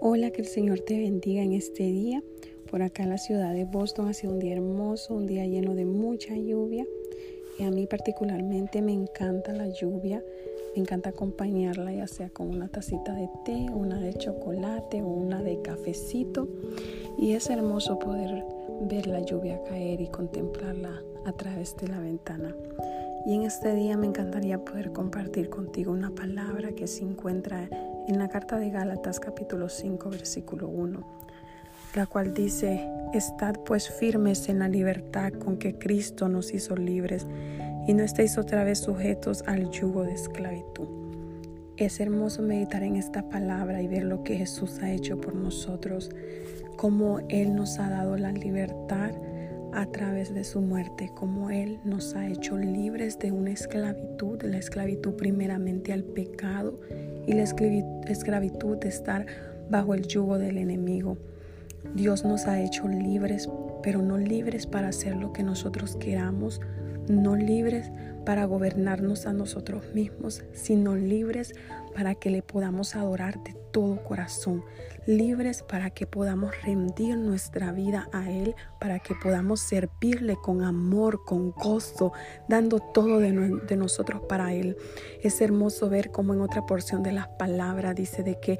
Hola, que el Señor te bendiga en este día. Por acá la ciudad de Boston ha sido un día hermoso, un día lleno de mucha lluvia. Y a mí particularmente me encanta la lluvia. Me encanta acompañarla ya sea con una tacita de té, una de chocolate o una de cafecito. Y es hermoso poder ver la lluvia caer y contemplarla a través de la ventana. Y en este día me encantaría poder compartir contigo una palabra que se encuentra en la carta de Gálatas capítulo 5 versículo 1, la cual dice, Estad pues firmes en la libertad con que Cristo nos hizo libres y no estéis otra vez sujetos al yugo de esclavitud. Es hermoso meditar en esta palabra y ver lo que Jesús ha hecho por nosotros, cómo Él nos ha dado la libertad a través de su muerte, como Él nos ha hecho libres de una esclavitud, la esclavitud primeramente al pecado y la esclavitud de estar bajo el yugo del enemigo. Dios nos ha hecho libres, pero no libres para hacer lo que nosotros queramos, no libres para gobernarnos a nosotros mismos, sino libres para que le podamos adorar todo corazón, libres para que podamos rendir nuestra vida a Él, para que podamos servirle con amor, con gozo, dando todo de, de nosotros para Él. Es hermoso ver cómo en otra porción de las palabras dice de que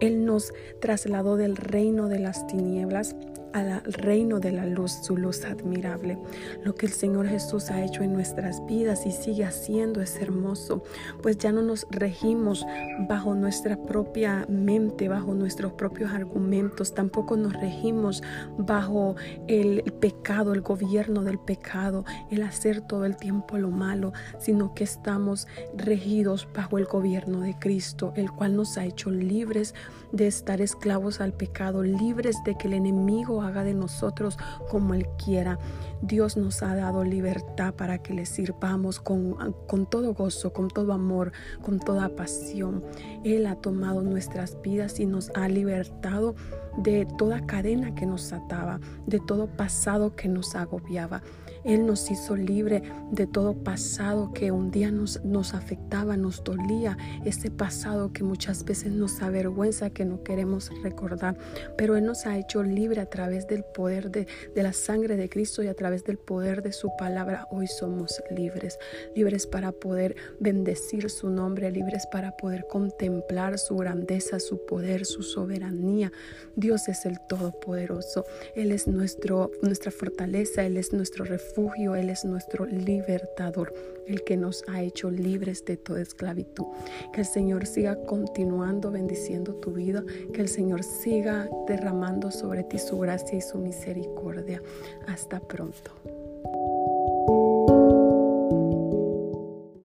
Él nos trasladó del reino de las tinieblas al reino de la luz, su luz admirable. Lo que el Señor Jesús ha hecho en nuestras vidas y sigue haciendo es hermoso, pues ya no nos regimos bajo nuestra propia mente, bajo nuestros propios argumentos, tampoco nos regimos bajo el pecado, el gobierno del pecado, el hacer todo el tiempo lo malo, sino que estamos regidos bajo el gobierno de Cristo, el cual nos ha hecho libres de estar esclavos al pecado, libres de que el enemigo haga de nosotros como Él quiera. Dios nos ha dado libertad para que le sirvamos con, con todo gozo, con todo amor, con toda pasión. Él ha tomado nuestras vidas y nos ha libertado de toda cadena que nos ataba, de todo pasado que nos agobiaba. Él nos hizo libre de todo pasado que un día nos, nos afectaba, nos dolía, ese pasado que muchas veces nos avergüenza, que no queremos recordar. Pero Él nos ha hecho libre a través del poder de, de la sangre de Cristo y a través del poder de su palabra. Hoy somos libres, libres para poder bendecir su nombre, libres para poder contemplar su grandeza, su poder, su soberanía. Dios es el Todopoderoso. Él es nuestro, nuestra fortaleza, Él es nuestro refugio él es nuestro libertador, el que nos ha hecho libres de toda esclavitud. Que el Señor siga continuando bendiciendo que el Señor siga derramando sobre ti su gracia y su misericordia. Hasta pronto.